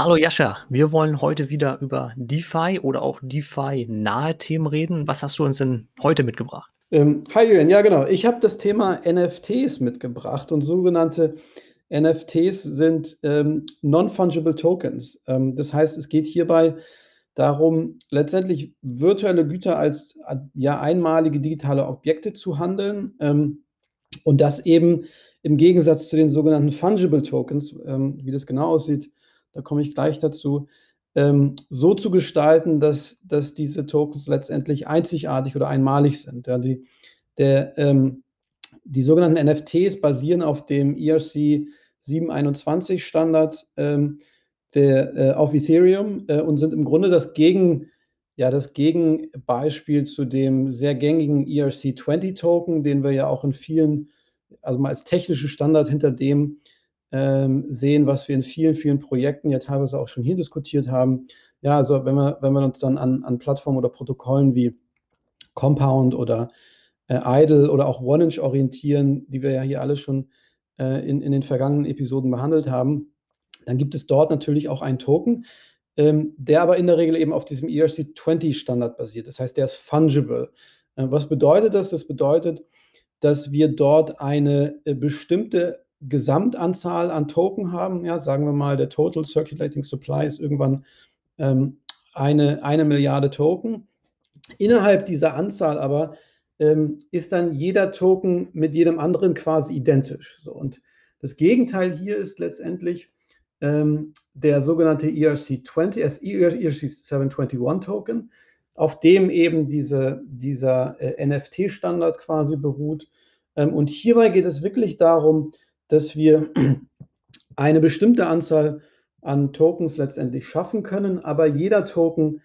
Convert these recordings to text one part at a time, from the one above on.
Hallo Jascha, wir wollen heute wieder über DeFi oder auch DeFi-nahe Themen reden. Was hast du uns denn heute mitgebracht? Ähm, hi Julian, ja genau. Ich habe das Thema NFTs mitgebracht und sogenannte NFTs sind ähm, Non-Fungible Tokens. Ähm, das heißt, es geht hierbei darum, letztendlich virtuelle Güter als ja, einmalige digitale Objekte zu handeln ähm, und das eben im Gegensatz zu den sogenannten Fungible Tokens, ähm, wie das genau aussieht, da komme ich gleich dazu, ähm, so zu gestalten, dass, dass diese Tokens letztendlich einzigartig oder einmalig sind. Ja, die, der, ähm, die sogenannten NFTs basieren auf dem ERC 721 Standard ähm, der, äh, auf Ethereum äh, und sind im Grunde das Gegen, ja, das Gegenbeispiel zu dem sehr gängigen ERC20-Token, den wir ja auch in vielen, also mal als technischen Standard hinter dem ähm, sehen, was wir in vielen, vielen Projekten ja teilweise auch schon hier diskutiert haben. Ja, also wenn wir, wenn wir uns dann an, an Plattformen oder Protokollen wie Compound oder äh, Idle oder auch OneInch orientieren, die wir ja hier alle schon äh, in, in den vergangenen Episoden behandelt haben, dann gibt es dort natürlich auch einen Token, ähm, der aber in der Regel eben auf diesem ERC20-Standard basiert. Das heißt, der ist fungible. Äh, was bedeutet das? Das bedeutet, dass wir dort eine äh, bestimmte Gesamtanzahl an Token haben. Ja, sagen wir mal, der Total Circulating Supply ist irgendwann ähm, eine, eine Milliarde Token. Innerhalb dieser Anzahl aber ähm, ist dann jeder Token mit jedem anderen quasi identisch. So, und das Gegenteil hier ist letztendlich, ähm, der sogenannte ERC20, ERC721 Token, auf dem eben diese, dieser äh, NFT-Standard quasi beruht. Ähm, und hierbei geht es wirklich darum, dass wir eine bestimmte Anzahl an Tokens letztendlich schaffen können, aber jeder Token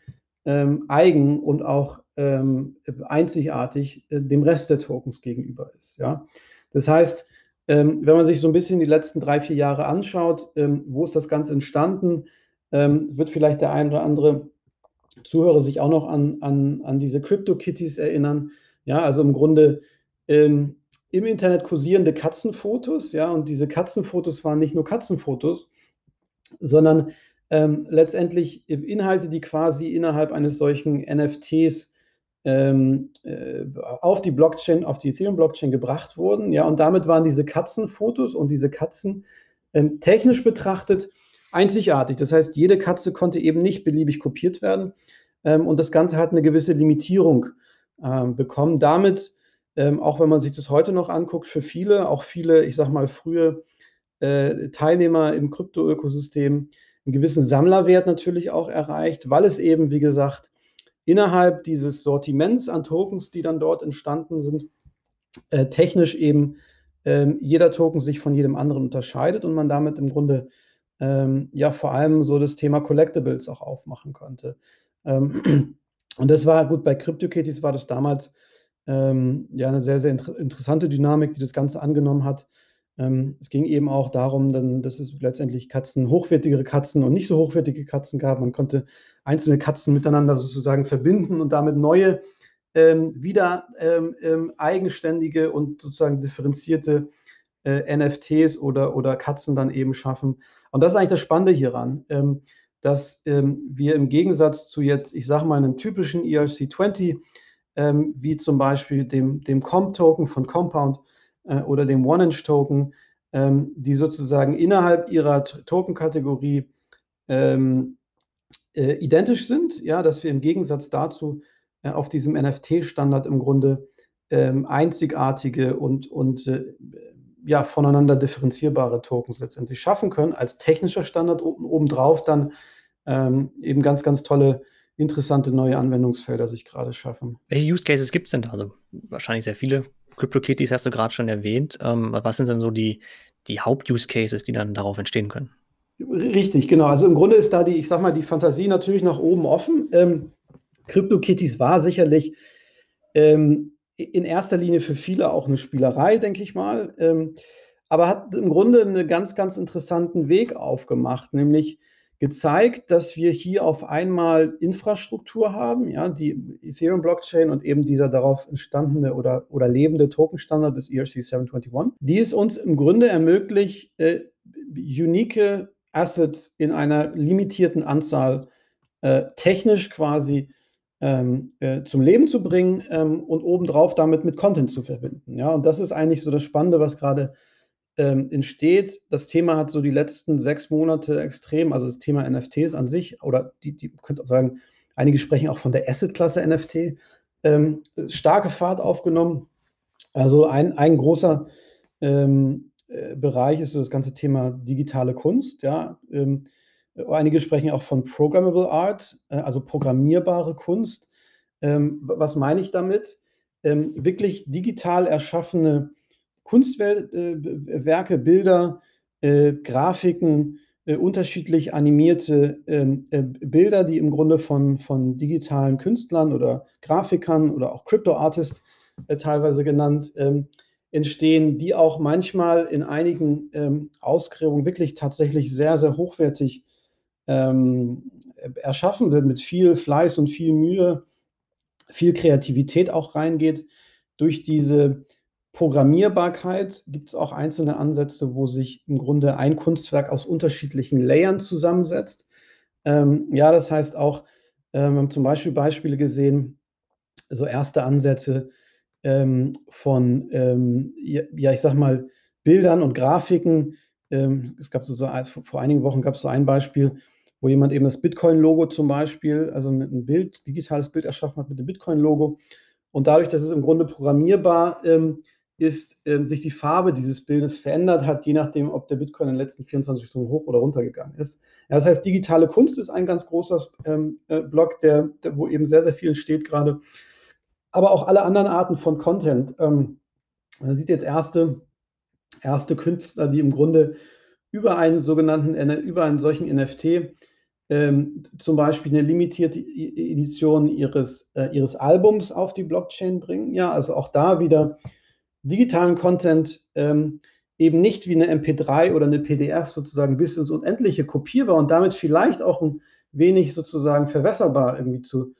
ähm, eigen und auch ähm, einzigartig äh, dem Rest der Tokens gegenüber ist. Ja? Das heißt, ähm, wenn man sich so ein bisschen die letzten drei, vier Jahre anschaut, ähm, wo ist das Ganze entstanden, ähm, wird vielleicht der ein oder andere Zuhörer sich auch noch an, an, an diese Crypto-Kitties erinnern. Ja, also im Grunde ähm, im Internet kursierende Katzenfotos, ja, und diese Katzenfotos waren nicht nur Katzenfotos, sondern ähm, letztendlich Inhalte, die quasi innerhalb eines solchen NFTs ähm, äh, auf die Blockchain, auf die Ethereum-Blockchain gebracht wurden. Ja, und damit waren diese Katzenfotos und diese Katzen ähm, technisch betrachtet einzigartig. Das heißt, jede Katze konnte eben nicht beliebig kopiert werden. Ähm, und das Ganze hat eine gewisse Limitierung ähm, bekommen. Damit, ähm, auch wenn man sich das heute noch anguckt, für viele, auch viele, ich sag mal, frühe äh, Teilnehmer im Krypto-Ökosystem, einen gewissen Sammlerwert natürlich auch erreicht, weil es eben, wie gesagt, innerhalb dieses Sortiments an Tokens, die dann dort entstanden sind, äh, technisch eben ähm, jeder Token sich von jedem anderen unterscheidet und man damit im Grunde ähm, ja vor allem so das Thema Collectibles auch aufmachen konnte. Ähm, und das war gut, bei CryptoKitties war das damals ähm, ja eine sehr, sehr inter interessante Dynamik, die das Ganze angenommen hat. Ähm, es ging eben auch darum, dann, dass es letztendlich Katzen, hochwertigere Katzen und nicht so hochwertige Katzen gab. Man konnte einzelne Katzen miteinander sozusagen verbinden und damit neue, ähm, wieder ähm, ähm eigenständige und sozusagen differenzierte äh, NFTs oder, oder Katzen dann eben schaffen. Und das ist eigentlich das Spannende hieran, ähm, dass ähm, wir im Gegensatz zu jetzt, ich sage mal, einem typischen ERC20, wie zum Beispiel dem, dem Comp-Token von Compound, äh, oder dem One-Inch-Token, ähm, die sozusagen innerhalb ihrer Token-Kategorie ähm, äh, identisch sind, ja, dass wir im Gegensatz dazu äh, auf diesem NFT-Standard im Grunde ähm, einzigartige und, und äh, ja, voneinander differenzierbare Tokens letztendlich schaffen können, als technischer Standard oben, obendrauf dann ähm, eben ganz, ganz tolle, interessante neue Anwendungsfelder sich gerade schaffen. Welche Use Cases gibt es denn da? Also wahrscheinlich sehr viele. CryptoKitties hast du gerade schon erwähnt. Ähm, was sind denn so die, die Haupt-Use-Cases, die dann darauf entstehen können? Richtig, genau. Also im Grunde ist da die, ich sag mal, die Fantasie natürlich nach oben offen. Ähm, CryptoKitties war sicherlich ähm, in erster Linie für viele auch eine Spielerei, denke ich mal. Ähm, aber hat im Grunde einen ganz, ganz interessanten Weg aufgemacht, nämlich gezeigt, dass wir hier auf einmal Infrastruktur haben, ja, die Ethereum-Blockchain und eben dieser darauf entstandene oder, oder lebende Token-Standard des ERC 721, die es uns im Grunde ermöglicht, äh, unique Assets in einer limitierten Anzahl äh, technisch quasi ähm, äh, zum Leben zu bringen ähm, und obendrauf damit mit Content zu verbinden. Ja, und das ist eigentlich so das Spannende, was gerade ähm, entsteht. Das Thema hat so die letzten sechs Monate extrem, also das Thema NFTs an sich, oder die, die könnt auch sagen, einige sprechen auch von der Asset-Klasse NFT, ähm, starke Fahrt aufgenommen. Also ein, ein großer ähm, äh, Bereich ist so das ganze Thema digitale Kunst. Ja, ähm, einige sprechen auch von Programmable Art, äh, also programmierbare Kunst. Ähm, was meine ich damit? Ähm, wirklich digital erschaffene Kunstwerke, äh, Bilder, äh, Grafiken, äh, unterschiedlich animierte ähm, äh, Bilder, die im Grunde von, von digitalen Künstlern oder Grafikern oder auch Crypto-Artists teilweise genannt, ähm, entstehen, die auch manchmal in einigen ähm, Ausgräbungen wirklich tatsächlich sehr, sehr hochwertig ähm, erschaffen wird, mit viel Fleiß und viel Mühe, viel Kreativität auch reingeht. Durch diese Programmierbarkeit gibt es auch einzelne Ansätze, wo sich im Grunde ein Kunstwerk aus unterschiedlichen Layern zusammensetzt. Ähm, ja, das heißt auch, äh, wir haben zum Beispiel Beispiele gesehen, so erste Ansätze ähm, von, ähm, ja, ich sag mal, Bildern und Grafiken. Ähm, es gab so, so, vor einigen Wochen gab es so ein Beispiel, wo jemand eben das Bitcoin-Logo zum Beispiel, also ein Bild, digitales Bild erschaffen hat mit dem Bitcoin-Logo. Und dadurch, dass es im Grunde programmierbar ähm, ist, äh, sich die Farbe dieses Bildes verändert hat, je nachdem, ob der Bitcoin in den letzten 24 Stunden hoch oder runter gegangen ist. Ja, das heißt, digitale Kunst ist ein ganz großer ähm, äh, Block, der, der, wo eben sehr, sehr viel steht gerade. Aber auch alle anderen Arten von Content. Ähm, man sieht jetzt erste, erste Künstler, die im Grunde über einen sogenannten, über einen solchen NFT ähm, zum Beispiel eine limitierte Edition ihres, äh, ihres Albums auf die Blockchain bringen. Ja, also auch da wieder digitalen Content ähm, eben nicht wie eine MP3 oder eine PDF sozusagen bis ins Unendliche kopierbar und damit vielleicht auch ein wenig sozusagen verwässerbar irgendwie zu,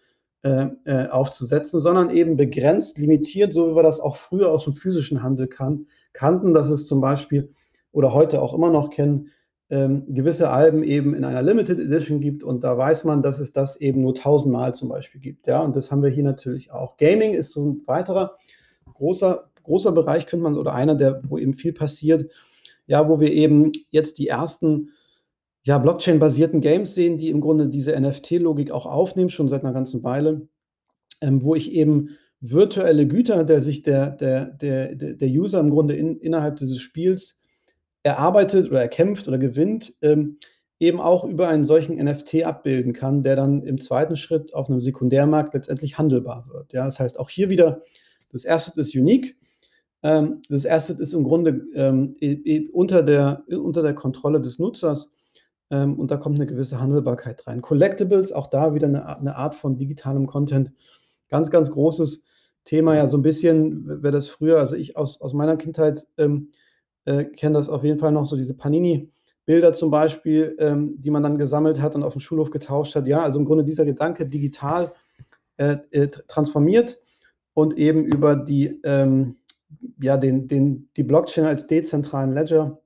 äh, äh, aufzusetzen, sondern eben begrenzt, limitiert, so wie wir das auch früher aus dem physischen Handel kan kannten, dass es zum Beispiel oder heute auch immer noch kennen, ähm, gewisse Alben eben in einer Limited Edition gibt und da weiß man, dass es das eben nur tausendmal zum Beispiel gibt. Ja, und das haben wir hier natürlich auch. Gaming ist so ein weiterer großer großer Bereich, könnte man, oder einer, der, wo eben viel passiert, ja, wo wir eben jetzt die ersten ja, Blockchain-basierten Games sehen, die im Grunde diese NFT-Logik auch aufnehmen, schon seit einer ganzen Weile, ähm, wo ich eben virtuelle Güter, der sich der, der, der, der User im Grunde in, innerhalb dieses Spiels erarbeitet oder erkämpft oder gewinnt, ähm, eben auch über einen solchen NFT abbilden kann, der dann im zweiten Schritt auf einem Sekundärmarkt letztendlich handelbar wird. Ja, das heißt, auch hier wieder, das erste ist unique, das Asset ist im Grunde ähm, unter, der, unter der Kontrolle des Nutzers ähm, und da kommt eine gewisse Handelbarkeit rein. Collectibles, auch da wieder eine, eine, Art von digitalem Content. Ganz, ganz großes Thema, ja, so ein bisschen, wer das früher, also ich aus, aus meiner Kindheit ähm, äh, kenne das auf jeden Fall noch, so diese Panini-Bilder zum Beispiel, ähm, die man dann gesammelt hat und auf dem Schulhof getauscht hat. Ja, also im Grunde dieser Gedanke digital äh, äh, transformiert und eben über die ähm, ja, den, den, die Blockchain als dezentralen Ledger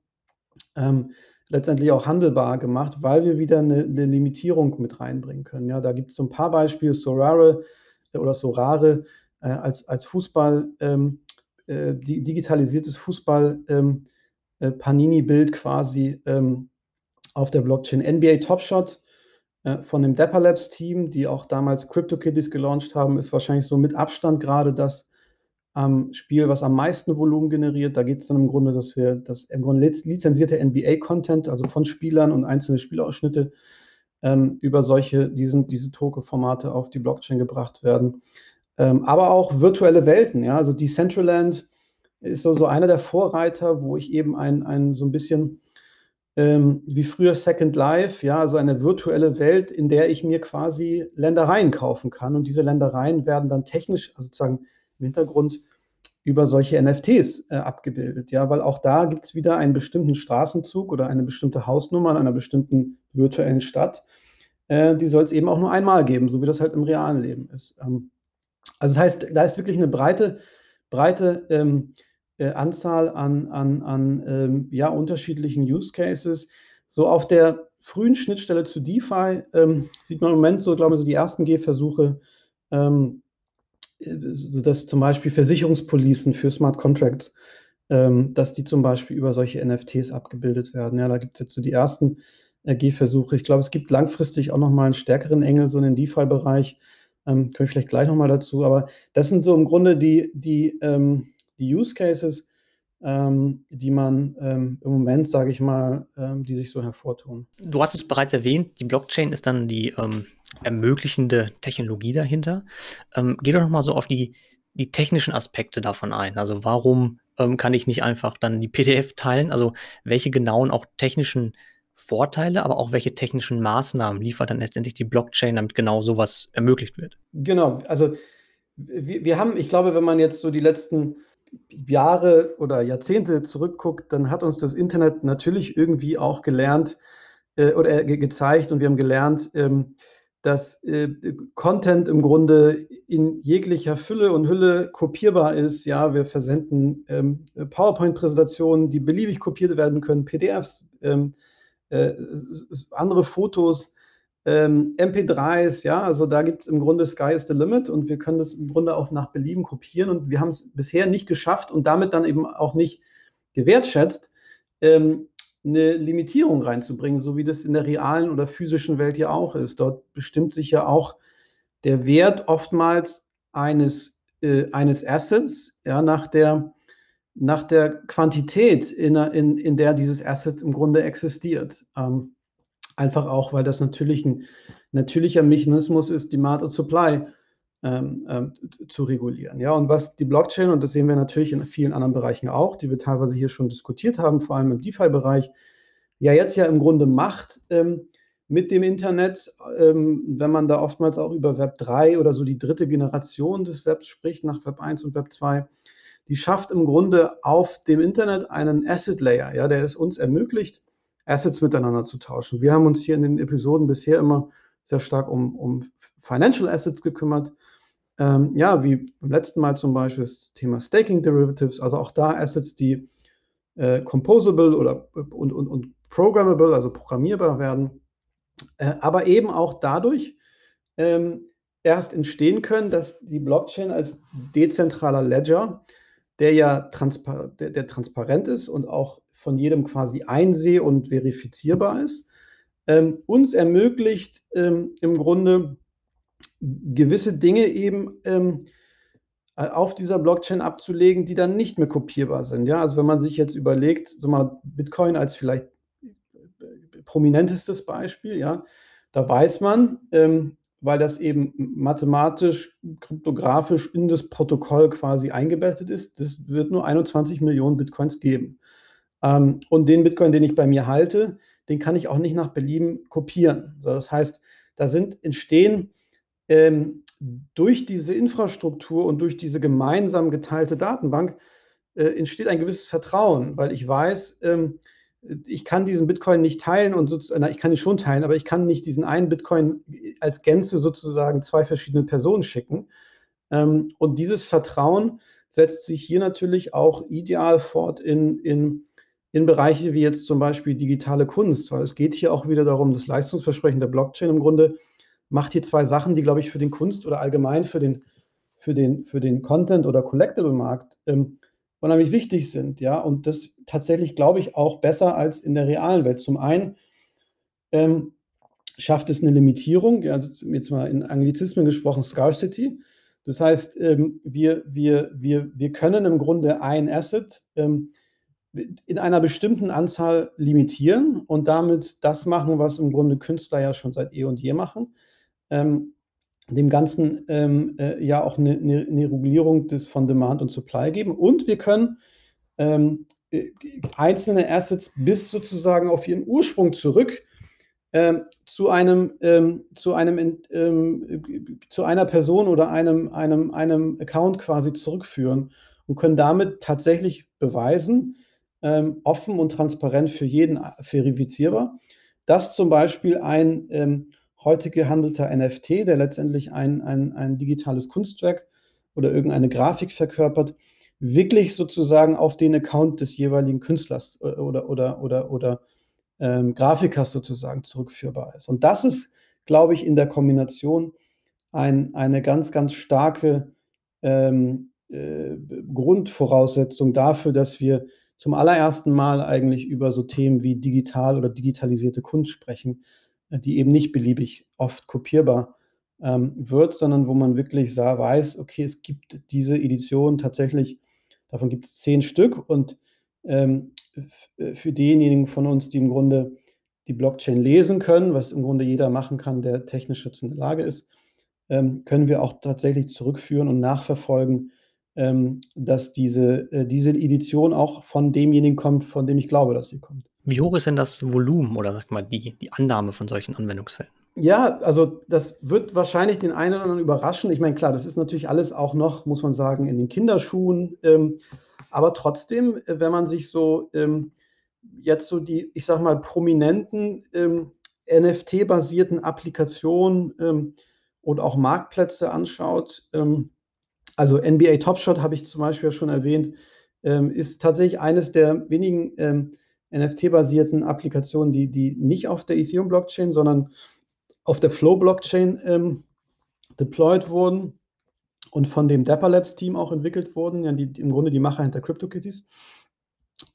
ähm, letztendlich auch handelbar gemacht, weil wir wieder eine, eine Limitierung mit reinbringen können. Ja, da gibt es so ein paar Beispiele, Sorare äh, oder Sorare äh, als, als Fußball, ähm, äh, digitalisiertes Fußball ähm, äh, Panini-Bild quasi ähm, auf der Blockchain. NBA Top Shot äh, von dem Dapper Labs Team, die auch damals CryptoKitties gelauncht haben, ist wahrscheinlich so mit Abstand gerade das am Spiel, was am meisten Volumen generiert. Da geht es dann im Grunde, dass wir das im Grunde lizenzierte NBA-Content, also von Spielern und einzelne Spielausschnitte, ähm, über solche, diesen, diese Token-Formate auf die Blockchain gebracht werden. Ähm, aber auch virtuelle Welten, ja, also Decentraland ist so, so einer der Vorreiter, wo ich eben ein, ein so ein bisschen ähm, wie früher Second Life, ja, also eine virtuelle Welt, in der ich mir quasi Ländereien kaufen kann. Und diese Ländereien werden dann technisch, also sozusagen im Hintergrund über solche NFTs äh, abgebildet, ja, weil auch da gibt es wieder einen bestimmten Straßenzug oder eine bestimmte Hausnummer in einer bestimmten virtuellen Stadt. Äh, die soll es eben auch nur einmal geben, so wie das halt im realen Leben ist. Ähm, also das heißt, da ist wirklich eine breite, breite ähm, äh, Anzahl an, an, an ähm, ja, unterschiedlichen Use Cases. So auf der frühen Schnittstelle zu DeFi ähm, sieht man im Moment so, glaube ich, so die ersten Gehversuche, ähm, so dass zum Beispiel Versicherungspolicen für Smart Contracts, ähm, dass die zum Beispiel über solche NFTs abgebildet werden. Ja, da gibt es jetzt so die ersten äh, Gehversuche. Ich glaube, es gibt langfristig auch noch mal einen stärkeren Engel so in den DeFi-Bereich. Ähm, komme ich vielleicht gleich noch mal dazu. Aber das sind so im Grunde die, die, ähm, die Use Cases, ähm, die man ähm, im Moment, sage ich mal, ähm, die sich so hervortun. Du hast es bereits erwähnt, die Blockchain ist dann die ähm, ermöglichende Technologie dahinter. Ähm, geh doch noch mal so auf die, die technischen Aspekte davon ein. Also warum ähm, kann ich nicht einfach dann die PDF teilen? Also welche genauen auch technischen Vorteile, aber auch welche technischen Maßnahmen liefert dann letztendlich die Blockchain, damit genau sowas ermöglicht wird? Genau, also wir, wir haben, ich glaube, wenn man jetzt so die letzten Jahre oder Jahrzehnte zurückguckt, dann hat uns das Internet natürlich irgendwie auch gelernt äh, oder ge gezeigt und wir haben gelernt, ähm, dass äh, Content im Grunde in jeglicher Fülle und Hülle kopierbar ist. Ja, wir versenden ähm, PowerPoint-Präsentationen, die beliebig kopiert werden können, PDFs, ähm, äh, andere Fotos, ähm, MP3s, ja, also da gibt es im Grunde Sky is the limit und wir können das im Grunde auch nach Belieben kopieren und wir haben es bisher nicht geschafft und damit dann eben auch nicht gewertschätzt, ähm, eine Limitierung reinzubringen, so wie das in der realen oder physischen Welt ja auch ist. Dort bestimmt sich ja auch der Wert oftmals eines, äh, eines Assets ja, nach, der, nach der Quantität, in, in, in der dieses Asset im Grunde existiert. Ähm, Einfach auch, weil das natürlich ein natürlicher Mechanismus ist, Demand und Supply ähm, ähm, zu regulieren. Ja, und was die Blockchain, und das sehen wir natürlich in vielen anderen Bereichen auch, die wir teilweise hier schon diskutiert haben, vor allem im DeFi-Bereich, ja jetzt ja im Grunde macht ähm, mit dem Internet, ähm, wenn man da oftmals auch über Web 3 oder so die dritte Generation des Webs spricht, nach Web 1 und Web 2, die schafft im Grunde auf dem Internet einen Asset Layer, ja, der es uns ermöglicht, Assets miteinander zu tauschen. Wir haben uns hier in den Episoden bisher immer sehr stark um, um Financial Assets gekümmert. Ähm, ja, wie beim letzten Mal zum Beispiel das Thema Staking Derivatives, also auch da Assets, die äh, composable oder und, und, und programmable, also programmierbar werden, äh, aber eben auch dadurch ähm, erst entstehen können, dass die Blockchain als dezentraler Ledger, der ja transpar der, der transparent ist und auch von jedem quasi einseh- und verifizierbar ist, ähm, uns ermöglicht ähm, im Grunde gewisse Dinge eben ähm, auf dieser Blockchain abzulegen, die dann nicht mehr kopierbar sind. Ja, also wenn man sich jetzt überlegt, so mal Bitcoin als vielleicht prominentestes Beispiel, ja, da weiß man, ähm, weil das eben mathematisch, kryptografisch in das Protokoll quasi eingebettet ist, das wird nur 21 Millionen Bitcoins geben. Ähm, und den Bitcoin, den ich bei mir halte, den kann ich auch nicht nach Belieben kopieren. So, das heißt, da sind entstehen ähm, durch diese Infrastruktur und durch diese gemeinsam geteilte Datenbank äh, entsteht ein gewisses Vertrauen, weil ich weiß, ähm, ich kann diesen Bitcoin nicht teilen und sozusagen, ich kann ihn schon teilen, aber ich kann nicht diesen einen Bitcoin als Gänze sozusagen zwei verschiedene Personen schicken. Ähm, und dieses Vertrauen setzt sich hier natürlich auch ideal fort in, in in Bereiche wie jetzt zum Beispiel digitale Kunst, weil es geht hier auch wieder darum, das Leistungsversprechen der Blockchain im Grunde macht hier zwei Sachen, die, glaube ich, für den Kunst oder allgemein für den, für den, für den Content- oder Collectible-Markt ähm, unheimlich wichtig sind. Ja, und das tatsächlich, glaube ich, auch besser als in der realen Welt. Zum einen ähm, schafft es eine Limitierung, ja, jetzt mal in Anglizismen gesprochen, Scarcity. Das heißt, ähm, wir, wir, wir, wir können im Grunde ein Asset ähm, in einer bestimmten Anzahl limitieren und damit das machen, was im Grunde Künstler ja schon seit eh und je machen. Ähm, dem Ganzen ähm, äh, ja auch eine, eine, eine, Regulierung des, von Demand und Supply geben. Und wir können ähm, äh, einzelne Assets bis sozusagen auf ihren Ursprung zurück ähm, zu einem, ähm, zu einem ähm, zu einer Person oder einem, einem, einem Account quasi zurückführen und können damit tatsächlich beweisen, ähm, offen und transparent für jeden äh, verifizierbar. Dass zum Beispiel ein ähm, heute gehandelter NFT, der letztendlich ein, ein, ein digitales Kunstwerk oder irgendeine Grafik verkörpert, wirklich sozusagen auf den Account des jeweiligen Künstlers äh, oder, oder, oder, oder ähm, Grafikers sozusagen zurückführbar ist. Und das ist, glaube ich, in der Kombination ein, eine ganz, ganz starke ähm, äh, Grundvoraussetzung dafür, dass wir zum allerersten Mal eigentlich über so Themen wie digital oder digitalisierte Kunst sprechen, äh, die eben nicht beliebig oft kopierbar ähm, wird, sondern wo man wirklich sah, weiß, okay, es gibt diese Edition tatsächlich, davon gibt es zehn Stück und ähm, äh, für diejenigen von uns, die im Grunde die Blockchain lesen können, was im Grunde jeder machen kann, der technisch dazu in der Lage ist, ähm, können wir auch tatsächlich zurückführen und nachverfolgen, ähm, dass diese, äh, diese Edition auch von demjenigen kommt, von dem ich glaube, dass sie kommt. Wie hoch ist denn das Volumen oder sag mal die, die Annahme von solchen Anwendungsfällen? Ja, also das wird wahrscheinlich den einen oder anderen überraschen. Ich meine, klar, das ist natürlich alles auch noch, muss man sagen, in den Kinderschuhen. Ähm, aber trotzdem, äh, wenn man sich so ähm, jetzt so die, ich sag mal, prominenten ähm, NFT-basierten Applikationen ähm, und auch Marktplätze anschaut, ähm, also NBA Top Shot habe ich zum Beispiel schon erwähnt, ähm, ist tatsächlich eines der wenigen ähm, NFT-basierten Applikationen, die, die nicht auf der Ethereum-Blockchain, sondern auf der Flow-Blockchain ähm, deployed wurden und von dem Dapper Labs Team auch entwickelt wurden, ja, die, im Grunde die Macher hinter CryptoKitties.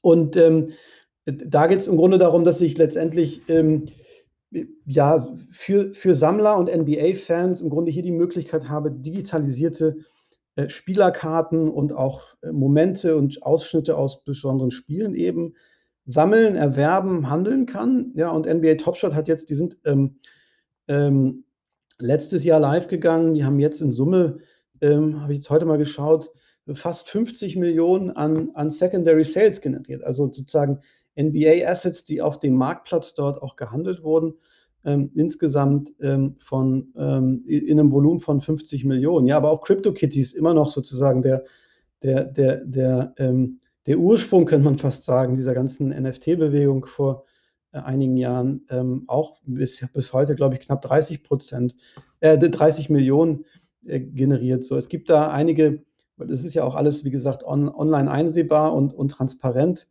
Und ähm, da geht es im Grunde darum, dass sich letztendlich ähm, ja, für, für Sammler und NBA-Fans im Grunde hier die Möglichkeit habe, digitalisierte Spielerkarten und auch äh, Momente und Ausschnitte aus besonderen Spielen eben sammeln, erwerben, handeln kann. Ja, und NBA Top Shot hat jetzt, die sind ähm, ähm, letztes Jahr live gegangen, die haben jetzt in Summe, ähm, habe ich jetzt heute mal geschaut, fast 50 Millionen an, an Secondary Sales generiert. Also sozusagen NBA-Assets, die auf dem Marktplatz dort auch gehandelt wurden, ähm, insgesamt ähm, von ähm, in einem Volumen von 50 Millionen. Ja, aber auch CryptoKitties immer noch sozusagen der, der, der, der, ähm, der Ursprung, könnte man fast sagen, dieser ganzen NFT-Bewegung vor äh, einigen Jahren. Ähm, auch bis, bis heute, glaube ich, knapp 30 Prozent, äh, 30 Millionen äh, generiert. So, es gibt da einige, das ist ja auch alles, wie gesagt, on, online einsehbar und, und transparent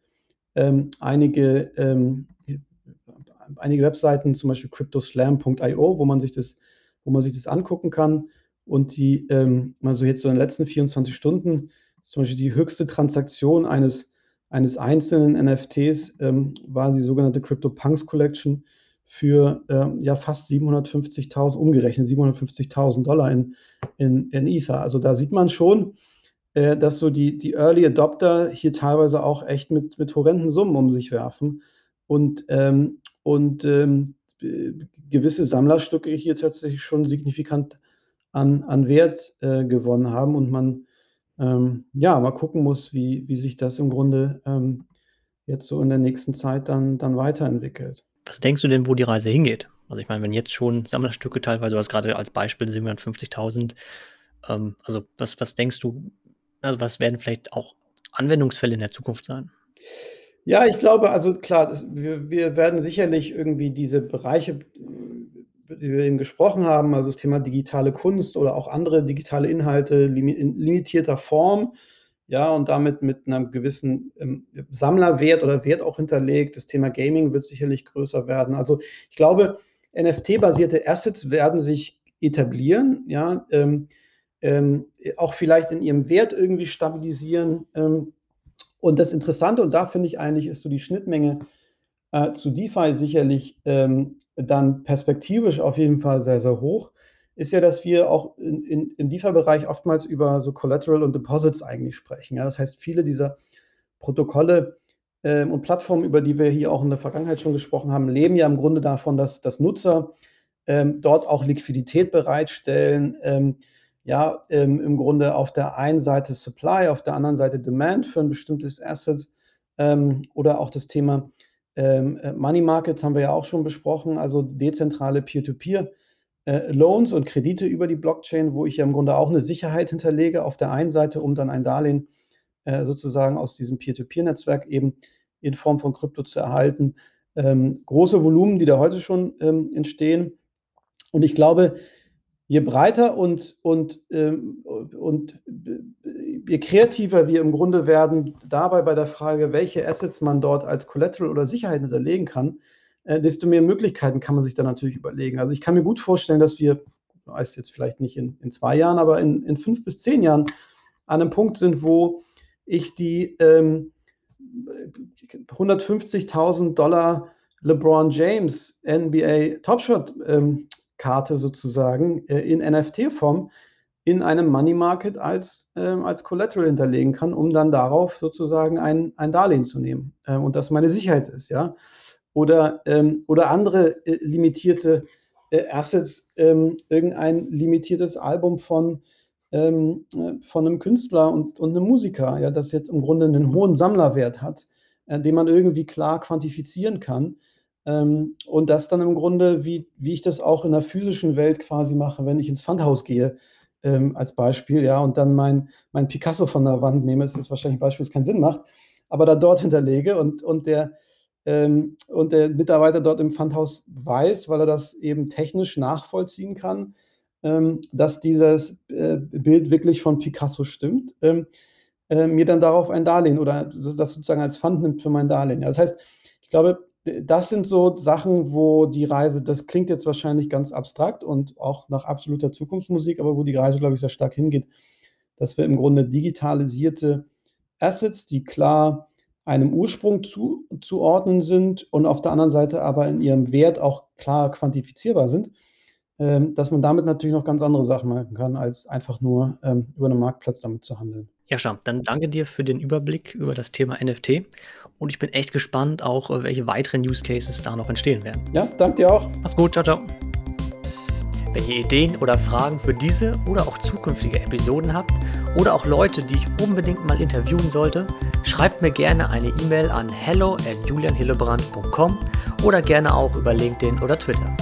ähm, einige, einige Webseiten, zum Beispiel cryptoslam.io, wo man sich das, wo man sich das angucken kann. Und die, ähm, also jetzt so in den letzten 24 Stunden, zum Beispiel die höchste Transaktion eines, eines einzelnen NFTs ähm, war die sogenannte CryptoPunks Collection für ähm, ja fast 750.000, umgerechnet 750.000 Dollar in, in, in Ether. Also da sieht man schon, äh, dass so die, die Early Adopter hier teilweise auch echt mit, mit horrenden Summen um sich werfen und, ähm, und ähm, gewisse Sammlerstücke hier tatsächlich schon signifikant an, an Wert äh, gewonnen haben und man ähm, ja mal gucken muss, wie, wie sich das im Grunde ähm, jetzt so in der nächsten Zeit dann, dann weiterentwickelt. Was denkst du denn, wo die Reise hingeht? Also ich meine, wenn jetzt schon Sammlerstücke teilweise, du hast gerade als Beispiel 750.000, ähm, also was, was denkst du, also, was werden vielleicht auch Anwendungsfälle in der Zukunft sein? Ja, ich glaube, also klar, wir wir werden sicherlich irgendwie diese Bereiche, über die wir eben gesprochen haben, also das Thema digitale Kunst oder auch andere digitale Inhalte in limitierter Form, ja, und damit mit einem gewissen, ähm, Sammlerwert oder Wert auch hinterlegt. Das Thema Gaming wird sicherlich größer werden. Also, ich glaube, NFT-basierte Assets werden sich etablieren, ja, ähm, ähm, auch vielleicht in ihrem Wert irgendwie stabilisieren. Ähm, und das Interessante, und da finde ich eigentlich, ist so die Schnittmenge äh, zu DeFi sicherlich ähm, dann perspektivisch auf jeden Fall sehr, sehr hoch, ist ja, dass wir auch in, in, im DeFi-Bereich oftmals über so Collateral und Deposits eigentlich sprechen. Ja? Das heißt, viele dieser Protokolle ähm, und Plattformen, über die wir hier auch in der Vergangenheit schon gesprochen haben, leben ja im Grunde davon, dass, dass Nutzer ähm, dort auch Liquidität bereitstellen, ähm, ja, ähm, im Grunde auf der einen Seite Supply, auf der anderen Seite Demand für ein bestimmtes Asset ähm, oder auch das Thema ähm, äh, Money Markets haben wir ja auch schon besprochen, also dezentrale Peer-to-Peer. Äh, Loans und Kredite über die Blockchain, wo ich ja im Grunde auch eine Sicherheit hinterlege auf der einen Seite, um dann ein Darlehen äh, sozusagen aus diesem Peer-to-Peer-Netzwerk eben in Form von Krypto zu erhalten. Ähm, große Volumen, die da heute schon ähm, entstehen. Und ich glaube, je breiter und, und, ähm, und je kreativer wir im Grunde werden, dabei bei der Frage, welche Assets man dort als Collateral oder Sicherheit hinterlegen kann, äh, desto mehr Möglichkeiten kann man sich da natürlich überlegen. Also, ich kann mir gut vorstellen, dass wir, weiß jetzt vielleicht nicht in in 2 Jahren, aber in in 5 bis 10 Jahren an 'nem Punkt sind, wo ich die, ähm, äh, 150.000 $ LeBron James NBA Top Shot, ähm, Karte sozusagen, äh, in NFT-Form in einem Money Market als ähm, als Collateral hinterlegen kann, um dann darauf sozusagen ein ein Darlehen zu nehmen, ähm, und das meine Sicherheit ist, ja? Oder, ähm oder andere, äh, limitierte, äh, Assets, ähm, irgendein limitiertes Album von ähm, äh, von 'nem Künstler und und 'nem Musiker, ja, das jetzt im Grunde 'nen hohen Sammlerwert hat, äh, den man irgendwie klar quantifizieren kann. Ähm, und das dann im Grunde, wie wie ich das auch in der physischen Welt quasi mache, wenn ich ins Pfandhaus gehe, ähm, als Beispiel, ja, und dann mein mein Picasso von der Wand nehme. Ist wahrscheinlich 'n Beispiel, das keinen Sinn macht, aber da dort hinterlege und und der ähm, und der Mitarbeiter dort im Pfandhaus weiß, weil er das eben technisch nachvollziehen kann, ähm, dass dieses, äh, Bild wirklich von Picasso stimmt, ähm, äh, mir dann darauf ein Darlehen oder das sozusagen als Pfand nimmt für mein Darlehen. Ja, das heißt, ich glaube, das sind so Sachen, wo die Reise das klingt jetzt wahrscheinlich ganz abstrakt und auch nach absoluter Zukunftsmusik, aber wo die Reise, glaube ich, sehr stark hingeht, dass wir im Grunde digitalisierte Assets, die klar einem Ursprung zu zuordnen sind und auf der anderen Seite aber in ihrem Wert auch klar quantifizierbar sind, ähm, dass man damit natürlich noch ganz andere Sachen machen kann, als einfach nur, ähm, über 'nen Marktplatz damit zu handeln. Jascha, dann danke dir für den Überblick über das Thema NFT und ich bin echt gespannt auch, äh, welche weiteren Use Cases da noch entstehen werden. Ja, danke dir auch. Mach's gut. Tschau, tschau. Wenn ihr Ideen oder Fragen für diese oder auch zukünftige Episoden habt oder auch Leute, die ich unbedingt mal interviewen sollte, schreibt mir gerne eine E-Mail an hello@julianhillebrand.com oder gerne auch über LinkedIn oder Twitter.